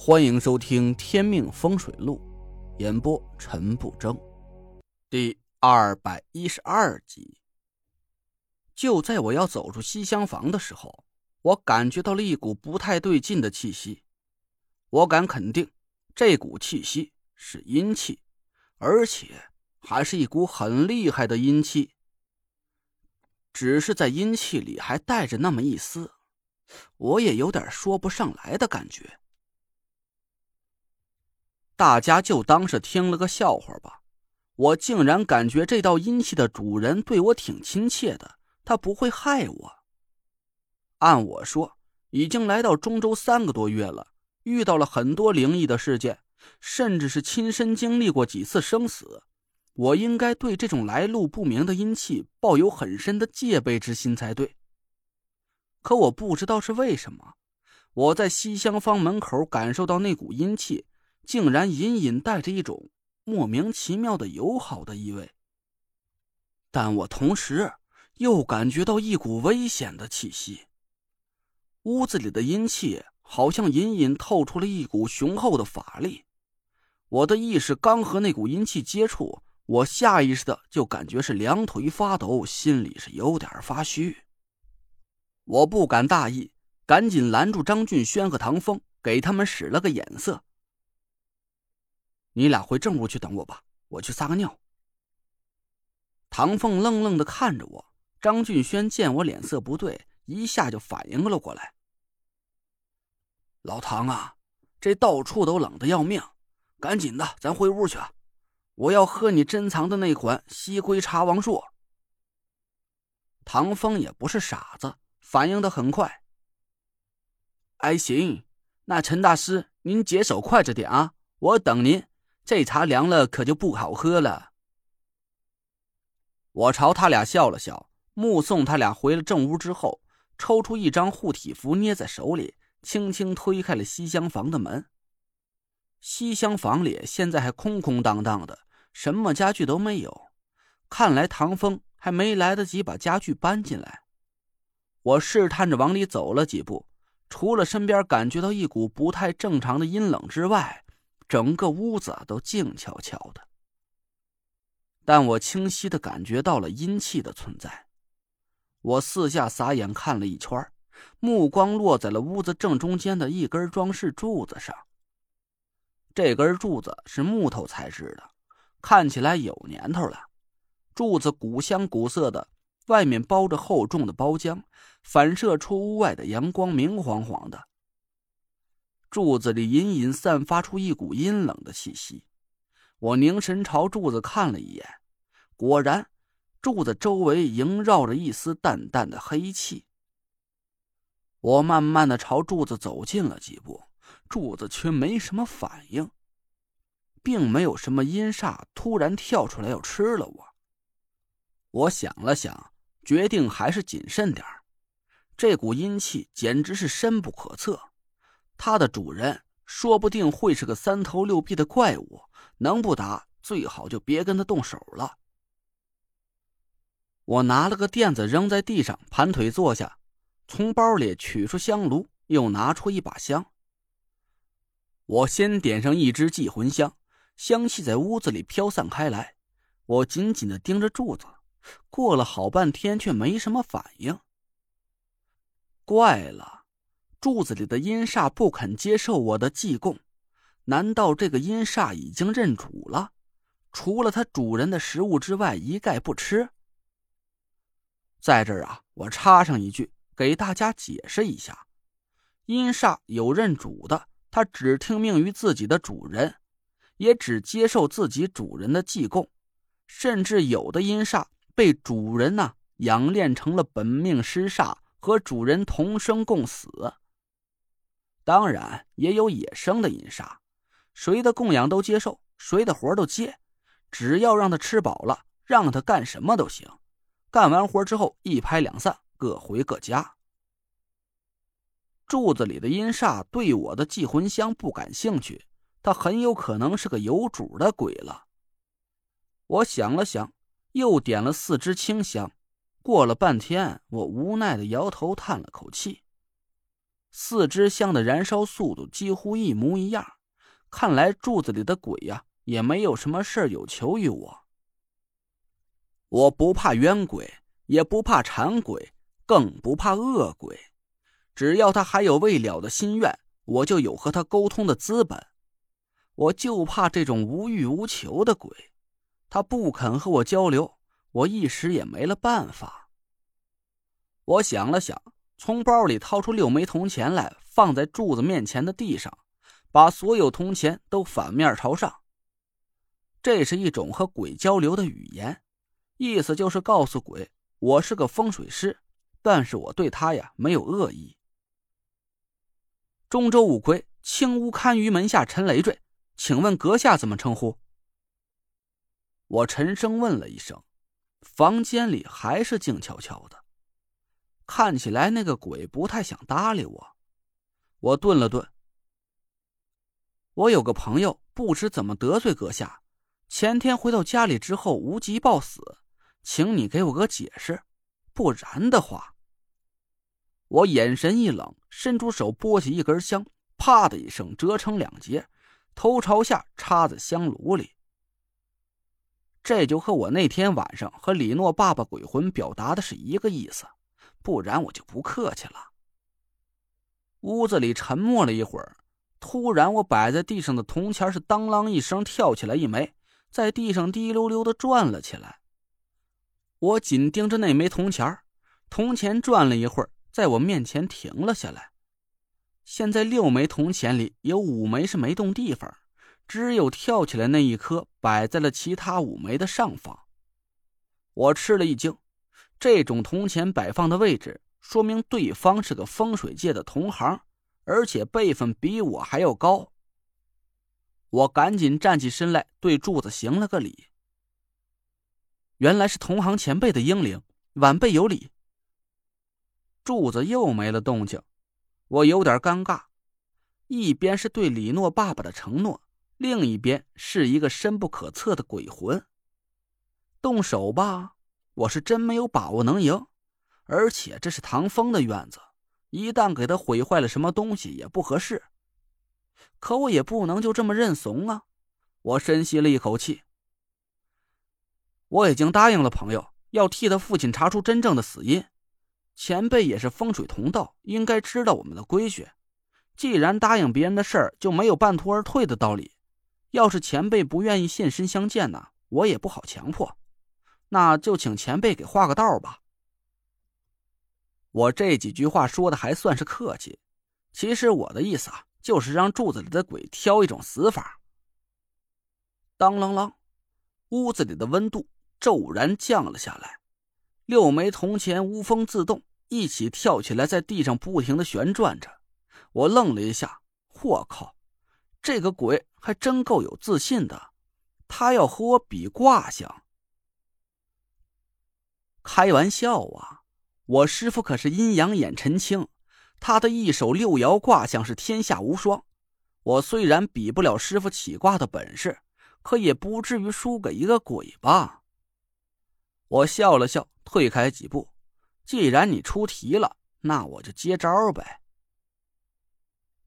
欢迎收听《天命风水录》，演播陈不争，第二百一十二集。就在我要走出西厢房的时候，我感觉到了一股不太对劲的气息。我敢肯定，这股气息是阴气，而且还是一股很厉害的阴气。只是在阴气里还带着那么一丝，我也有点说不上来的感觉。大家就当是听了个笑话吧。我竟然感觉这道阴气的主人对我挺亲切的，他不会害我。按我说，已经来到中州三个多月了，遇到了很多灵异的事件，甚至是亲身经历过几次生死，我应该对这种来路不明的阴气抱有很深的戒备之心才对。可我不知道是为什么，我在西厢房门口感受到那股阴气。竟然隐隐带着一种莫名其妙的友好的意味，但我同时又感觉到一股危险的气息。屋子里的阴气好像隐隐透出了一股雄厚的法力。我的意识刚和那股阴气接触，我下意识的就感觉是两腿发抖，心里是有点发虚。我不敢大意，赶紧拦住张俊轩和唐风，给他们使了个眼色。你俩回正屋去等我吧，我去撒个尿。唐凤愣愣的看着我，张俊轩见我脸色不对，一下就反应了过来。老唐啊，这到处都冷的要命，赶紧的，咱回屋去。我要喝你珍藏的那款西归茶王术。唐风也不是傻子，反应的很快。哎，行，那陈大师，您解手快着点啊，我等您。这茶凉了，可就不好喝了。我朝他俩笑了笑，目送他俩回了正屋之后，抽出一张护体符捏在手里，轻轻推开了西厢房的门。西厢房里现在还空空荡荡的，什么家具都没有。看来唐风还没来得及把家具搬进来。我试探着往里走了几步，除了身边感觉到一股不太正常的阴冷之外，整个屋子都静悄悄的，但我清晰的感觉到了阴气的存在。我四下撒眼看了一圈，目光落在了屋子正中间的一根装饰柱子上。这根柱子是木头材质的，看起来有年头了。柱子古香古色的，外面包着厚重的包浆，反射出屋外的阳光，明晃晃的。柱子里隐隐散发出一股阴冷的气息，我凝神朝柱子看了一眼，果然，柱子周围萦绕着一丝淡淡的黑气。我慢慢的朝柱子走近了几步，柱子却没什么反应，并没有什么阴煞突然跳出来要吃了我。我想了想，决定还是谨慎点这股阴气简直是深不可测。它的主人说不定会是个三头六臂的怪物，能不打最好就别跟他动手了。我拿了个垫子扔在地上，盘腿坐下，从包里取出香炉，又拿出一把香。我先点上一支祭魂香，香气在屋子里飘散开来。我紧紧的盯着柱子，过了好半天却没什么反应。怪了。柱子里的阴煞不肯接受我的祭供，难道这个阴煞已经认主了？除了它主人的食物之外，一概不吃。在这儿啊，我插上一句，给大家解释一下：阴煞有认主的，他只听命于自己的主人，也只接受自己主人的祭供，甚至有的阴煞被主人呢养炼成了本命尸煞，和主人同生共死。当然也有野生的阴煞，谁的供养都接受，谁的活都接，只要让他吃饱了，让他干什么都行。干完活之后一拍两散，各回各家。柱子里的阴煞对我的祭魂香不感兴趣，他很有可能是个有主的鬼了。我想了想，又点了四支清香。过了半天，我无奈的摇头，叹了口气。四支香的燃烧速度几乎一模一样。看来柱子里的鬼呀，也没有什么事有求于我。我不怕冤鬼，也不怕馋鬼，更不怕恶鬼。只要他还有未了的心愿，我就有和他沟通的资本。我就怕这种无欲无求的鬼，他不肯和我交流，我一时也没了办法。我想了想，从包里掏出六枚铜钱来，放在柱子面前的地上，把所有铜钱都反面朝上。这是一种和鬼交流的语言，意思就是告诉鬼，我是个风水师，但是我对他呀没有恶意。中州五魁，青乌堪舆门下陈累赘。请问阁下怎么称呼？我沉声问了一声，房间里还是静悄悄的，看起来那个鬼不太想搭理我。我顿了顿，我有个朋友不知怎么得罪阁下，前天回到家里之后无疾暴死，请你给我个解释，不然的话……我眼神一冷，伸出手拨起一根香，啪的一声折成两截。头朝下插在香炉里，这就和我那天晚上和李诺爸爸鬼魂表达的是一个意思，不然我就不客气了。屋子里沉默了一会儿，突然，我摆在地上的铜钱是当啷一声跳起来一枚，在地上滴溜溜的转了起来。我紧盯着那枚铜钱，铜钱转了一会儿，在我面前停了下来。现在六枚铜钱里有五枚是没动地方，只有跳起来那一颗摆在了其他五枚的上方。我吃了一惊，这种铜钱摆放的位置，说明对方是个风水界的同行，而且辈分比我还要高。我赶紧站起身来，对柱子行了个礼。原来是同行前辈的英灵，晚辈有礼。柱子又没了动静。我有点尴尬，一边是对李诺爸爸的承诺，另一边是一个深不可测的鬼魂。动手吧，我是真没有把握能赢，而且这是唐风的院子，一旦给他毁坏了什么东西也不合适。可我也不能就这么认怂啊！我深吸了一口气，我已经答应了朋友，要替他父亲查出真正的死因。前辈也是风水同道，应该知道我们的规矩。既然答应别人的事儿，就没有半途而退的道理。要是前辈不愿意现身相见呢，我也不好强迫。那就请前辈给画个道吧。我这几句话说的还算是客气，其实我的意思啊，就是让柱子里的鬼挑一种死法。当啷啷，屋子里的温度骤然降了下来。六枚铜钱无风自动，一起跳起来，在地上不停的旋转着。我愣了一下，我靠，这个鬼还真够有自信的，他要和我比卦象？开玩笑啊！我师傅可是阴阳眼陈清，他的一手六爻卦象是天下无双。我虽然比不了师傅起卦的本事，可也不至于输给一个鬼吧？我笑了笑。退开几步，既然你出题了，那我就接招呗。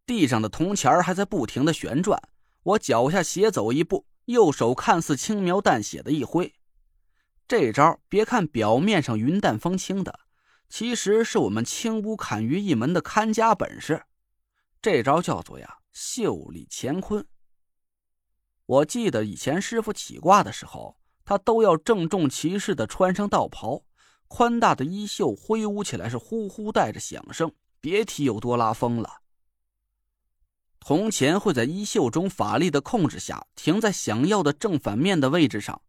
地上的铜钱还在不停的旋转，我脚下斜走一步，右手看似轻描淡写的一挥。这招别看表面上云淡风轻的，其实是我们青乌砍鱼一门的看家本事。这招叫做呀袖里乾坤。我记得以前师傅起卦的时候，他都要郑重其事的穿上道袍。宽大的衣袖挥舞起来是呼呼带着响声，别提有多拉风了。铜钱会在衣袖中法力的控制下停在想要的正反面的位置上。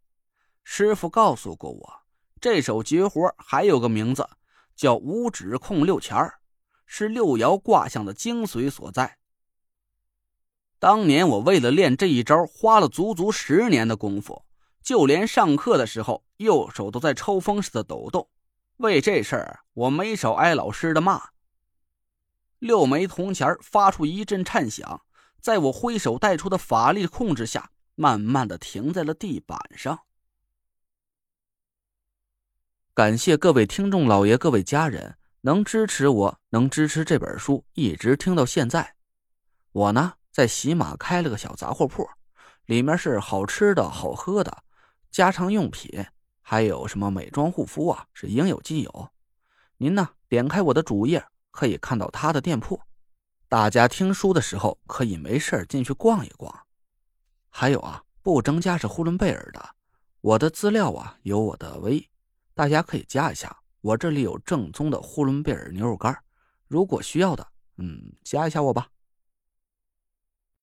师傅告诉过我，这手绝活还有个名字，叫五指控六钱儿，是六爻卦象的精髓所在。当年我为了练这一招，花了足足十年的功夫。就连上课的时候，右手都在抽风似的抖动。为这事儿，我没少挨老师的骂。六枚铜钱发出一阵颤响，在我挥手带出的法力控制下，慢慢的停在了地板上。感谢各位听众老爷、各位家人能支持我，能支持这本书一直听到现在。我呢，在喜马开了个小杂货铺，里面是好吃的好喝的，家常用品，还有什么美妆护肤啊，是应有尽有。您呢，点开我的主页，可以看到他的店铺。大家听书的时候，可以没事进去逛一逛。还有啊，不增加是呼伦贝尔的。我的资料啊，有我的微，大家可以加一下。我这里有正宗的呼伦贝尔牛肉干，如果需要的，嗯，加一下我吧。